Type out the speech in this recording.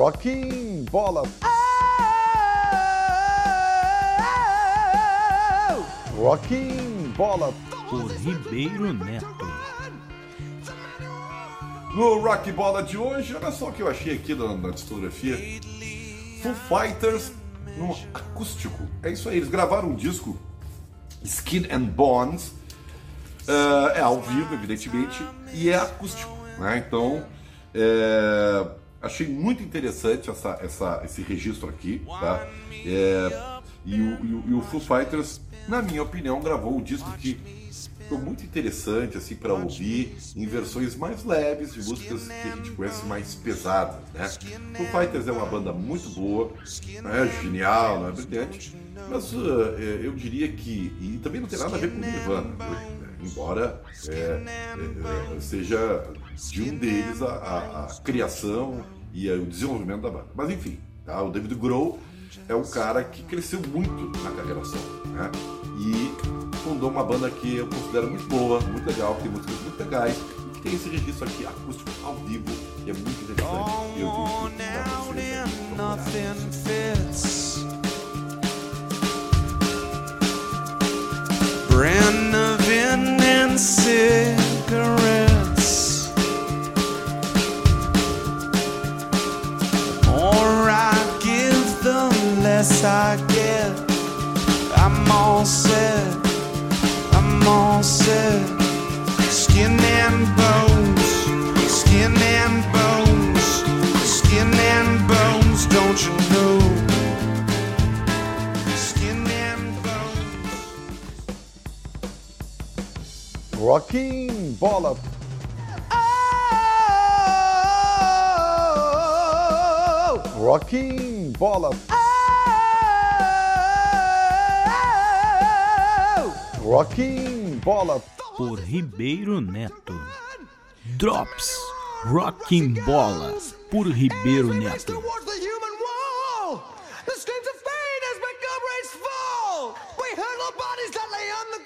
Rocking Bola. Rocking Bola. Por Ribeiro Neto. No Rock Bola de hoje, olha só o que eu achei aqui na, na discografia. Foo Fighters no acústico. É isso aí, eles gravaram um disco Skin and Bones. Uh, é ao vivo, evidentemente, e é acústico. Né? Então, é, achei muito interessante essa, essa, esse registro aqui. Tá? É, e, o, e, o, e o Foo Fighters, na minha opinião, gravou um disco que ficou muito interessante assim para ouvir em versões mais leves de músicas que a gente conhece mais pesadas, né? Foo Fighters é uma banda muito boa, é genial, não é brilhante, mas uh, eu diria que e também não tem nada a ver com Nirvana, embora é, é, é, seja de um deles a, a, a criação e o desenvolvimento da banda. Mas enfim, tá? o David Grohl é um cara que cresceu muito na carreira solo, né? E fundou uma banda que eu considero muito boa, muito legal, tem músicas muito legais, e tem esse registro aqui acústico ao vivo, que é muito interessante. Eu Brand less I get. I'm all set. I'm all set. Skin and bones, skin and bones, skin and bones. Don't you know? Skin and bones. Rocking Bola. Rocking oh! Bola. Rocking Bola. Por Ribeiro Neto. Drops. Rocking Bola. Por Ribeiro Neto. the. We hurl our bodies that lay on.